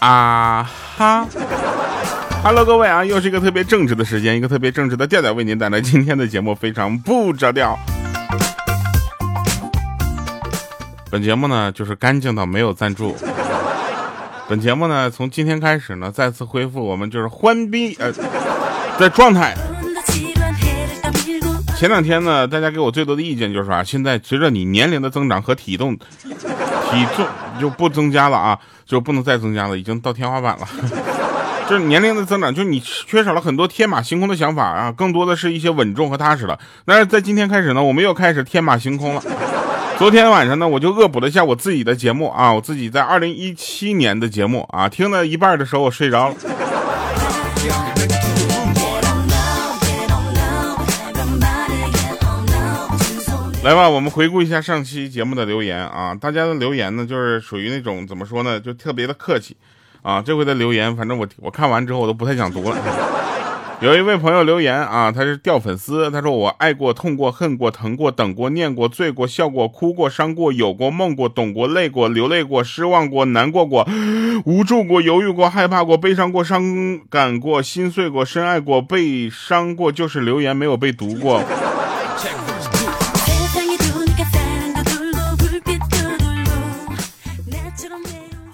啊哈，Hello，各位啊，又是一个特别正直的时间，一个特别正直的调调为您带来今天的节目，非常不着调。本节目呢，就是干净到没有赞助。本节目呢，从今天开始呢，再次恢复我们就是欢逼呃的状态。前两天呢，大家给我最多的意见就是啊，现在随着你年龄的增长和体重体重就不增加了啊。就不能再增加了，已经到天花板了。就是年龄的增长，就是你缺少了很多天马行空的想法啊，更多的是一些稳重和踏实了。但是在今天开始呢，我们又开始天马行空了。昨天晚上呢，我就恶补了一下我自己的节目啊，我自己在二零一七年的节目啊，听了一半的时候我睡着了。来吧，我们回顾一下上期节目的留言啊。大家的留言呢，就是属于那种怎么说呢，就特别的客气啊。这回的留言，反正我我看完之后，我都不太想读了。有一位朋友留言啊，他是掉粉丝，他说我爱过、痛过、恨过、疼过、等过、念过、醉过、笑过、哭过、伤过、有过、梦过、懂过、累过、流泪过、失望过、难过过、无助过、犹豫过、害怕过、悲伤过、伤感过、心碎过、深爱过、被伤过，就是留言没有被读过。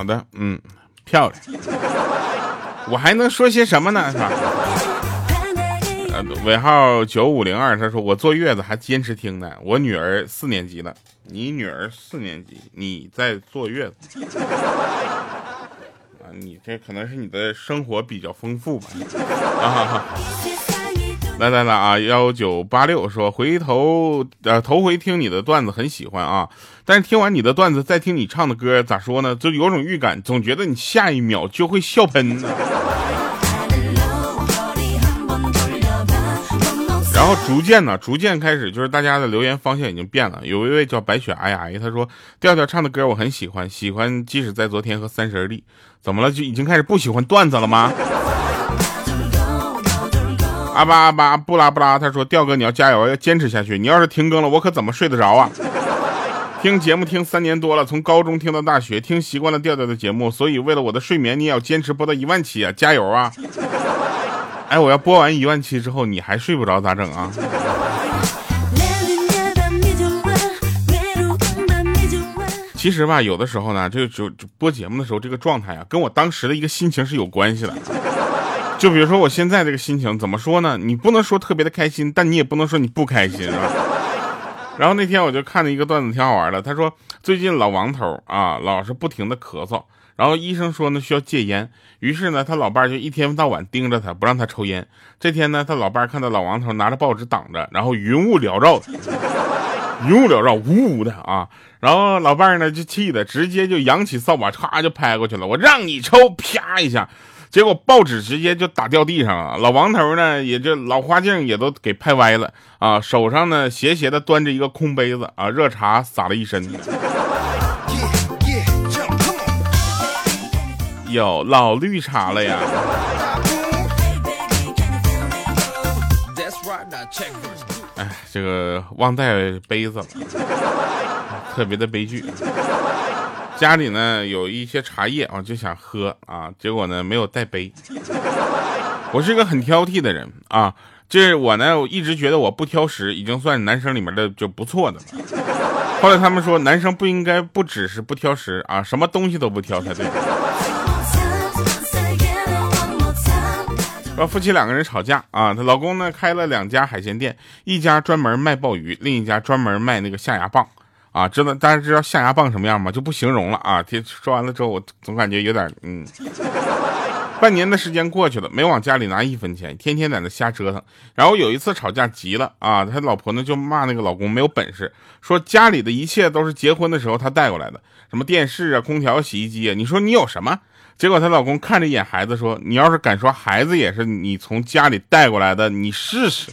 好的，嗯，漂亮。我还能说些什么呢？是吧？尾号九五零二，他说我坐月子还坚持听呢。我女儿四年级了，你女儿四年级，你在坐月子啊？你这可能是你的生活比较丰富吧？啊。来来来啊！幺九八六说回头呃头回听你的段子很喜欢啊，但是听完你的段子再听你唱的歌咋说呢？就有种预感，总觉得你下一秒就会笑喷。然后逐渐呢，逐渐开始就是大家的留言方向已经变了。有一位叫白雪皑皑，他说调调唱的歌我很喜欢，喜欢即使在昨天和三十而立。怎么了？就已经开始不喜欢段子了吗？阿巴阿巴布拉布拉，他说：“调哥，你要加油，要坚持下去。你要是停更了，我可怎么睡得着啊？听节目听三年多了，从高中听到大学，听习惯了调调的节目，所以为了我的睡眠，你也要坚持播到一万期啊！加油啊！哎，我要播完一万期之后，你还睡不着咋整啊？其实吧，有的时候呢，这个就播节目的时候，这个状态啊，跟我当时的一个心情是有关系的。”就比如说我现在这个心情，怎么说呢？你不能说特别的开心，但你也不能说你不开心，啊？然后那天我就看了一个段子，挺好玩的。他说最近老王头啊，老是不停的咳嗽，然后医生说呢需要戒烟，于是呢他老伴就一天到晚盯着他，不让他抽烟。这天呢他老伴看到老王头拿着报纸挡着，然后云雾缭绕，云雾缭绕，呜呜的啊。然后老伴呢就气的直接就扬起扫把，唰就拍过去了。我让你抽，啪一下。结果报纸直接就打掉地上了，老王头呢，也就老花镜也都给拍歪了啊，手上呢斜斜的端着一个空杯子啊，热茶洒了一身。有老绿茶了呀！哎，这个忘带杯子了，特别的悲剧。家里呢有一些茶叶啊，就想喝啊，结果呢没有带杯。我是一个很挑剔的人啊，这我呢我一直觉得我不挑食，已经算男生里面的就不错的了。后来他们说男生不应该不只是不挑食啊，什么东西都不挑才对。说夫妻两个人吵架啊，她老公呢开了两家海鲜店，一家专门卖鲍鱼，另一家专门卖那个象牙棒。啊，知道大家知道象牙棒什么样吗？就不形容了啊。听说完了之后，我总感觉有点嗯。半年的时间过去了，没往家里拿一分钱，天天在那瞎折腾。然后有一次吵架急了啊，他老婆呢就骂那个老公没有本事，说家里的一切都是结婚的时候他带过来的，什么电视啊、空调、洗衣机啊，你说你有什么？结果她老公看着一眼孩子说：“你要是敢说孩子也是你从家里带过来的，你试试。”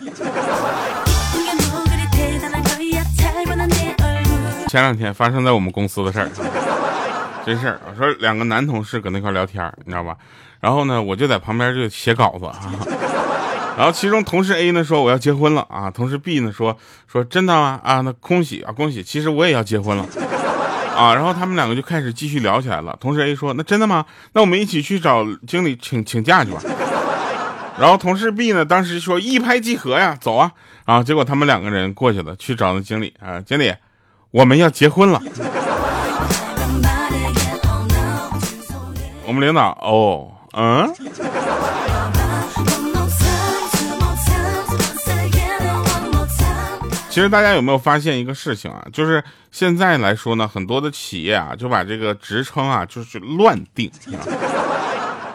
前两天发生在我们公司的事儿，真事儿。我说两个男同事搁那块聊天，你知道吧？然后呢，我就在旁边就写稿子啊。然后其中同事 A 呢说我要结婚了啊，同事 B 呢说说真的吗？啊，那恭喜啊恭喜！其实我也要结婚了啊，然后他们两个就开始继续聊起来了。同事 A 说：“那真的吗？那我们一起去找经理请请假去吧。”然后同事 B 呢，当时说：“一拍即合呀，走啊！”啊，结果他们两个人过去了，去找那经理啊，经理，我们要结婚了。我们领导哦，嗯。其实大家有没有发现一个事情啊？就是现在来说呢，很多的企业啊，就把这个职称啊，就是乱定。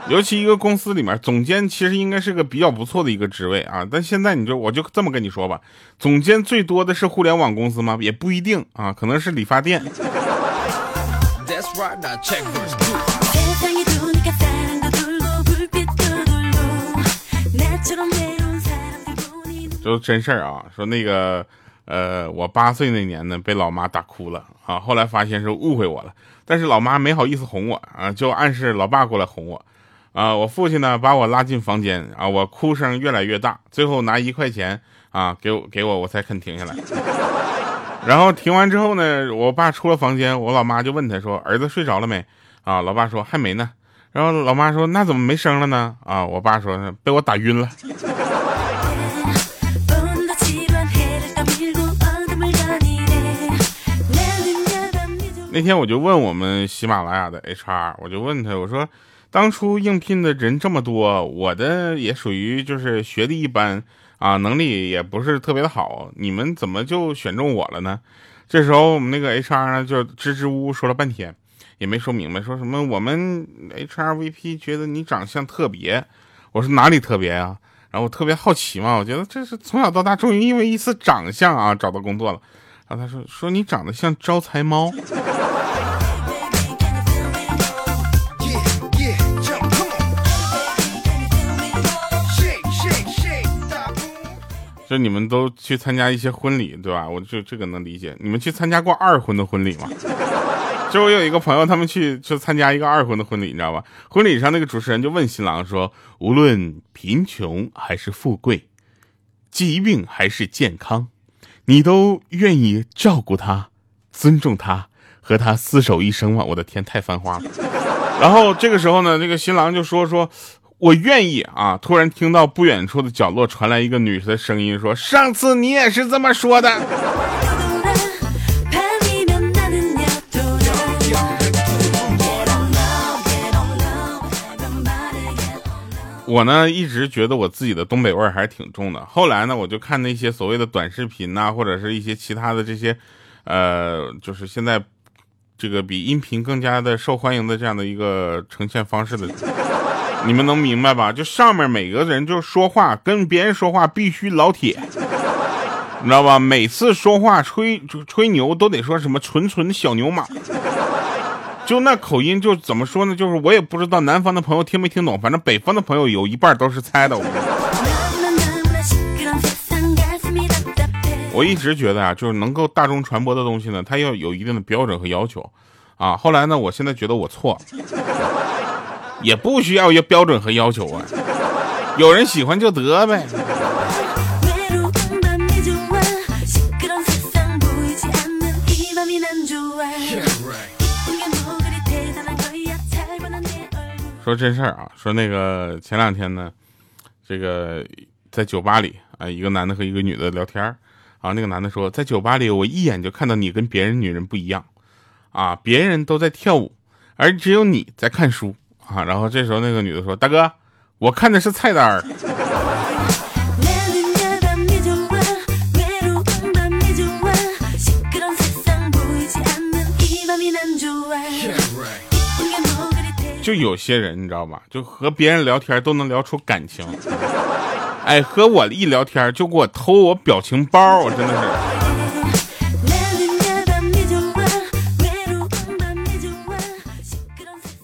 尤其一个公司里面，总监其实应该是个比较不错的一个职位啊。但现在你就我就这么跟你说吧，总监最多的是互联网公司吗？也不一定啊，可能是理发店。就真事儿啊，说那个。呃，我八岁那年呢，被老妈打哭了啊。后来发现是误会我了，但是老妈没好意思哄我啊，就暗示老爸过来哄我。啊，我父亲呢把我拉进房间啊，我哭声越来越大，最后拿一块钱啊给我给我，我才肯停下来。然后停完之后呢，我爸出了房间，我老妈就问他说：“儿子睡着了没？”啊，老爸说还没呢。然后老妈说：“那怎么没声了呢？”啊，我爸说被我打晕了。那天我就问我们喜马拉雅的 HR，我就问他，我说，当初应聘的人这么多，我的也属于就是学历一般啊，能力也不是特别的好，你们怎么就选中我了呢？这时候我们那个 HR 呢就支支吾吾说了半天，也没说明白，说什么我们 HRVP 觉得你长相特别，我说哪里特别啊？然后我特别好奇嘛，我觉得这是从小到大终于因为一次长相啊找到工作了。然后他说说你长得像招财猫。就你们都去参加一些婚礼，对吧？我就这个能理解。你们去参加过二婚的婚礼吗？就我有一个朋友，他们去去参加一个二婚的婚礼，你知道吧？婚礼上那个主持人就问新郎说：“无论贫穷还是富贵，疾病还是健康，你都愿意照顾他、尊重他和他厮守一生吗？”我的天，太繁花了。然后这个时候呢，那个新郎就说说。我愿意啊！突然听到不远处的角落传来一个女生的声音，说：“上次你也是这么说的。”我呢一直觉得我自己的东北味儿还是挺重的。后来呢，我就看那些所谓的短视频呐，或者是一些其他的这些，呃，就是现在这个比音频更加的受欢迎的这样的一个呈现方式的。你们能明白吧？就上面每个人就说话，跟别人说话必须老铁，你知道吧？每次说话吹吹牛都得说什么纯纯的小牛马，就那口音就怎么说呢？就是我也不知道南方的朋友听没听懂，反正北方的朋友有一半都是猜的。我一直觉得啊，就是能够大众传播的东西呢，它要有一定的标准和要求啊。后来呢，我现在觉得我错。也不需要要标准和要求啊，有人喜欢就得呗。说真事儿啊，说那个前两天呢，这个在酒吧里啊，一个男的和一个女的聊天啊，那个男的说，在酒吧里我一眼就看到你跟别人女人不一样啊，别人都在跳舞，而只有你在看书。啊，然后这时候那个女的说：“大哥，我看的是菜单儿。”就有些人你知道吧，就和别人聊天都能聊出感情，哎，和我一聊天就给我偷我表情包，我真的是。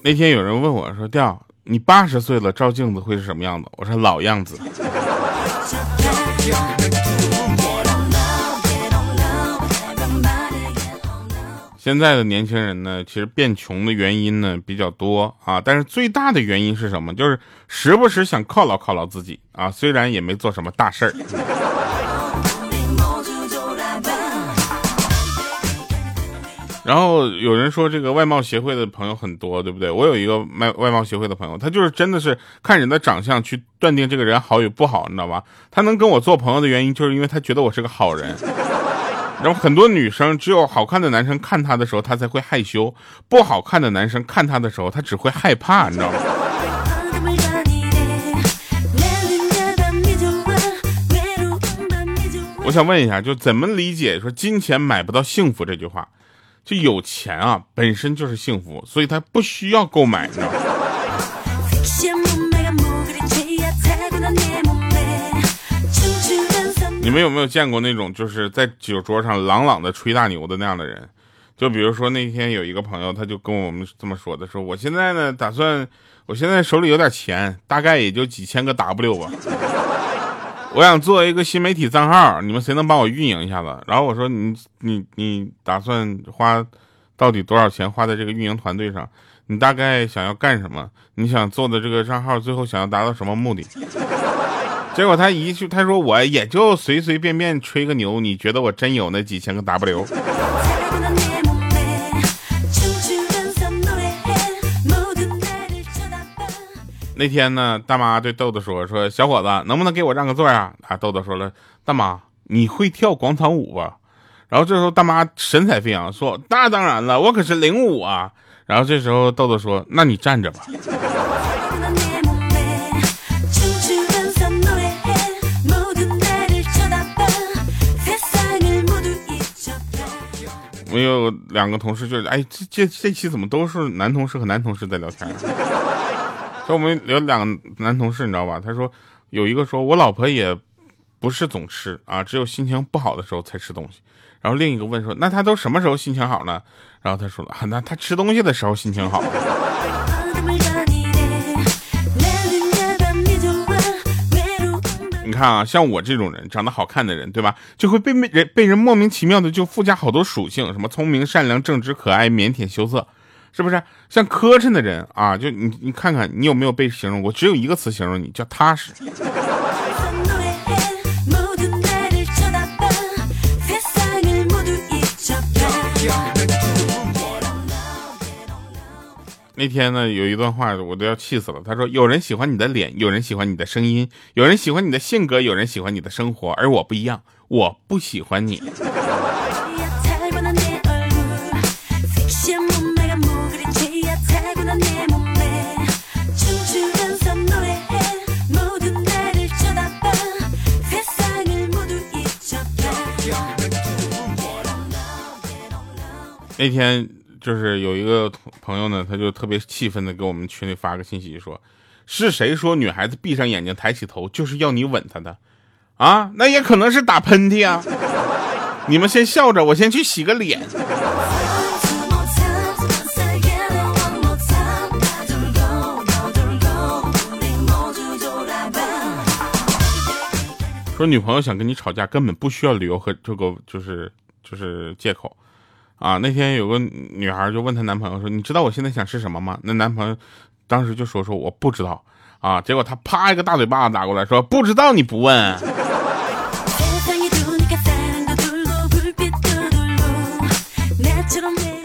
那天有人问我说：“调，你八十岁了照镜子会是什么样子？”我说：“老样子。”现在的年轻人呢，其实变穷的原因呢比较多啊，但是最大的原因是什么？就是时不时想犒劳犒劳自己啊，虽然也没做什么大事儿。然后有人说这个外貌协会的朋友很多，对不对？我有一个外外貌协会的朋友，他就是真的是看人的长相去断定这个人好与不好，你知道吧？他能跟我做朋友的原因，就是因为他觉得我是个好人。然后很多女生只有好看的男生看她的时候，她才会害羞；不好看的男生看她的时候，她只会害怕，你知道吗？我想问一下，就怎么理解说“金钱买不到幸福”这句话？就有钱啊，本身就是幸福，所以他不需要购买，你知道吗？你们有没有见过那种就是在酒桌上朗朗的吹大牛的那样的人？就比如说那天有一个朋友，他就跟我们这么说的：说我现在呢，打算我现在手里有点钱，大概也就几千个 W 吧。我想做一个新媒体账号，你们谁能帮我运营一下子？然后我说你你你打算花到底多少钱花在这个运营团队上？你大概想要干什么？你想做的这个账号最后想要达到什么目的？结果他一句他说我也就随随便便吹个牛，你觉得我真有那几千个 W？那天呢，大妈对豆豆说：“说小伙子，能不能给我让个座啊？”啊，豆豆说了：“大妈，你会跳广场舞吧？”然后这时候大妈神采飞扬说：“那当然了，我可是领舞啊！”然后这时候豆豆说：“那你站着吧。”我有两个同事，就是哎，这这这期怎么都是男同事和男同事在聊天？我们有两个男同事，你知道吧？他说有一个说，我老婆也不是总吃啊，只有心情不好的时候才吃东西。然后另一个问说，那他都什么时候心情好呢？然后他说了，那他吃东西的时候心情好。你看啊，像我这种人，长得好看的人，对吧？就会被人被人莫名其妙的就附加好多属性，什么聪明、善良、正直、可爱、腼腆、羞涩。是不是像磕碜的人啊？就你你看看，你有没有被形容过？只有一个词形容你，叫踏实。那天呢，有一段话我都要气死了。他说：“有人喜欢你的脸，有人喜欢你的声音，有人喜欢你的性格，有人喜欢你的生活，而我不一样，我不喜欢你。”那天就是有一个朋友呢，他就特别气愤的给我们群里发个信息说：“是谁说女孩子闭上眼睛抬起头就是要你吻她的？啊，那也可能是打喷嚏啊！你们先笑着，我先去洗个脸。”说女朋友想跟你吵架，根本不需要理由和这个就是就是借口。啊，那天有个女孩就问她男朋友说：“你知道我现在想吃什么吗？”那男朋友当时就说：“说我不知道。”啊，结果他啪一个大嘴巴子打过来，说：“不知道你不问。”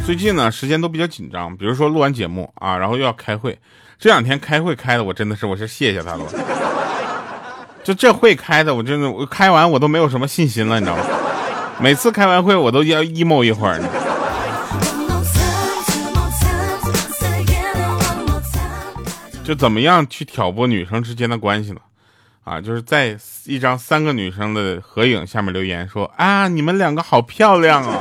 最近呢，时间都比较紧张，比如说录完节目啊，然后又要开会，这两天开会开的我真的是我是谢谢他了。就这会开的，我真的我开完我都没有什么信心了，你知道吗？每次开完会我都要 emo 一会儿。就怎么样去挑拨女生之间的关系呢？啊，就是在一张三个女生的合影下面留言说啊，你们两个好漂亮哦。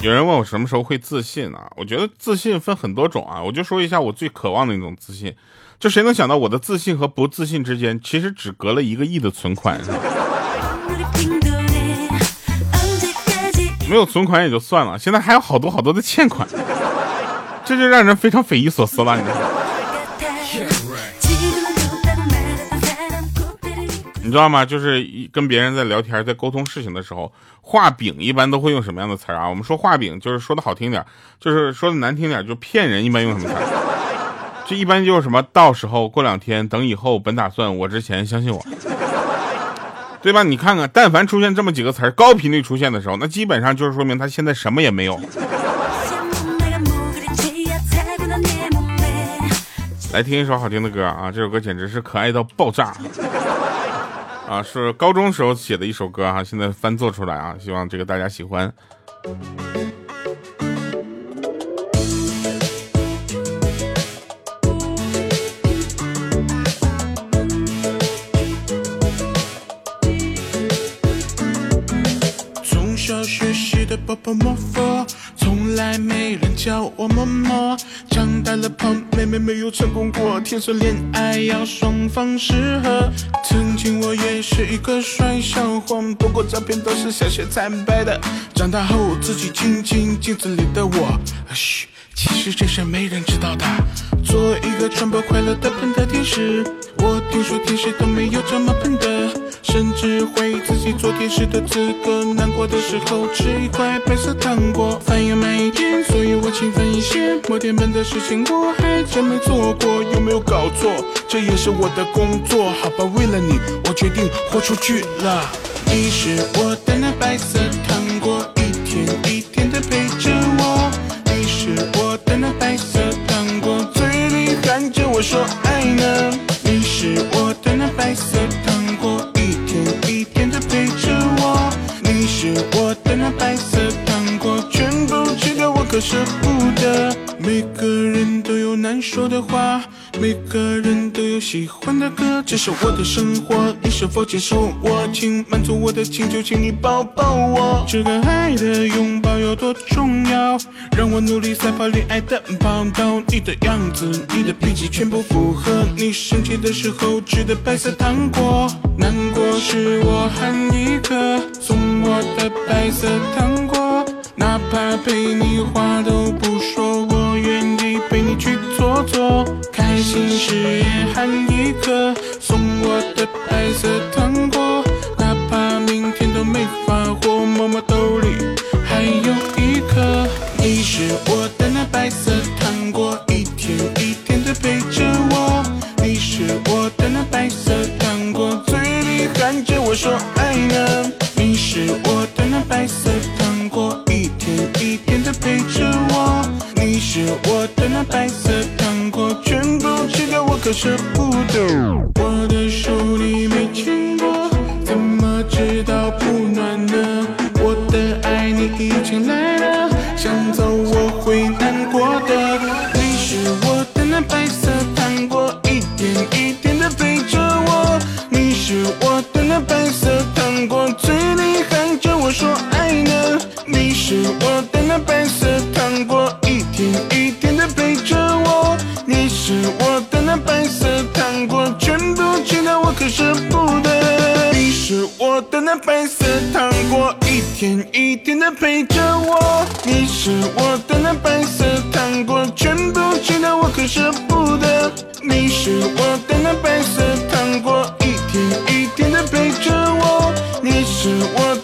有人问我什么时候会自信啊？我觉得自信分很多种啊，我就说一下我最渴望的那种自信。就谁能想到我的自信和不自信之间，其实只隔了一个亿的存款。没有存款也就算了，现在还有好多好多的欠款，这就让人非常匪夷所思了，你知道吗？就是跟别人在聊天，在沟通事情的时候，画饼一般都会用什么样的词啊？我们说画饼，就是说的好听点，就是说的难听点，就骗人。一般用什么词儿？这一般就是什么？到时候过两天，等以后，本打算，我之前，相信我，对吧？你看看，但凡出现这么几个词儿，高频率出现的时候，那基本上就是说明他现在什么也没有。来听一首好听的歌啊！这首歌简直是可爱到爆炸啊！是高中时候写的一首歌哈，现在翻做出来啊，希望这个大家喜欢。习的波波魔佛，从来没人叫我摸摸。长大了泡妹妹没有成功过，听说恋爱要双方适合。曾经我也是一个帅小伙，不过照片都是小学才拍的。长大后自己亲亲镜子里的我，嘘，其实这事没人知道的。做一个传播快乐的喷的天使，我听说天使都没有这么喷的，甚至怀疑自己做天使的资格。难过的时候吃一块白色糖果，饭要慢一点，所以我勤奋一些。摩天门的事情我还真没做过，有没有搞错？这也是我的工作，好吧，为了你，我决定豁出去了。你是我的那白色说的话，每个人都有喜欢的歌，这是我的生活，你是否接受我？请满足我的请求，请你抱抱我。这个爱的拥抱有多重要？让我努力赛跑恋爱的跑道。你的样子，你的脾气全部符合。你生气的时候吃的白色糖果，难过时我喊一颗，送我的白色糖果。哪怕陪你话一个，送我的白色糖果。哪怕明天都没发货，摸摸兜里还有一颗。你是我的那白色糖果，一天一天的陪着我。你是我的那白色糖果，嘴里喊着我说爱呢。你是我的那白色糖果，一天一天的陪着我。你是我的那白色糖果，舍不得。我的手的那白色糖果，一天一天的陪着我。你是我的那白色糖果，全部吃的我可舍不得。你是我的那白色糖果，一天一天的陪着我。你是我的。